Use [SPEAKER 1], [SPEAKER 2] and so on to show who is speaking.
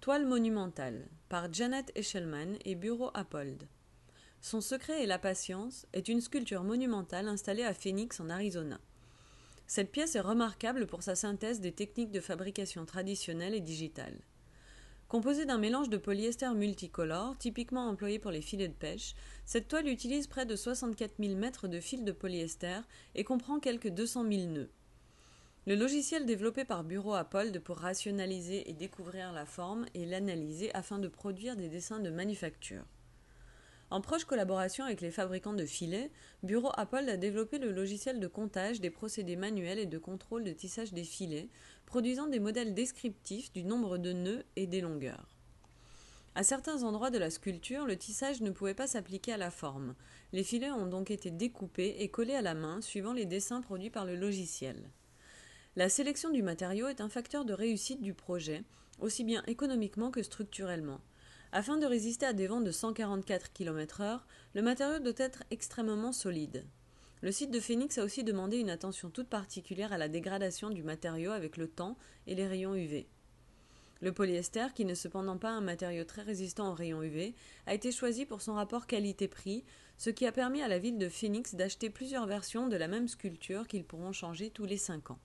[SPEAKER 1] Toile monumentale par Janet Eshelman et Bureau Appold. Son secret et la patience est une sculpture monumentale installée à Phoenix en Arizona. Cette pièce est remarquable pour sa synthèse des techniques de fabrication traditionnelles et digitales. Composée d'un mélange de polyester multicolore, typiquement employé pour les filets de pêche, cette toile utilise près de 64 000 mètres de fil de polyester et comprend quelques 200 000 nœuds. Le logiciel développé par Bureau Appold pour rationaliser et découvrir la forme et l'analyser afin de produire des dessins de manufacture. En proche collaboration avec les fabricants de filets, Bureau Appold a développé le logiciel de comptage des procédés manuels et de contrôle de tissage des filets, produisant des modèles descriptifs du nombre de nœuds et des longueurs. À certains endroits de la sculpture, le tissage ne pouvait pas s'appliquer à la forme. Les filets ont donc été découpés et collés à la main suivant les dessins produits par le logiciel. La sélection du matériau est un facteur de réussite du projet, aussi bien économiquement que structurellement. Afin de résister à des vents de 144 km/h, le matériau doit être extrêmement solide. Le site de Phoenix a aussi demandé une attention toute particulière à la dégradation du matériau avec le temps et les rayons UV. Le polyester, qui n'est cependant pas un matériau très résistant aux rayons UV, a été choisi pour son rapport qualité-prix, ce qui a permis à la ville de Phoenix d'acheter plusieurs versions de la même sculpture qu'ils pourront changer tous les cinq ans.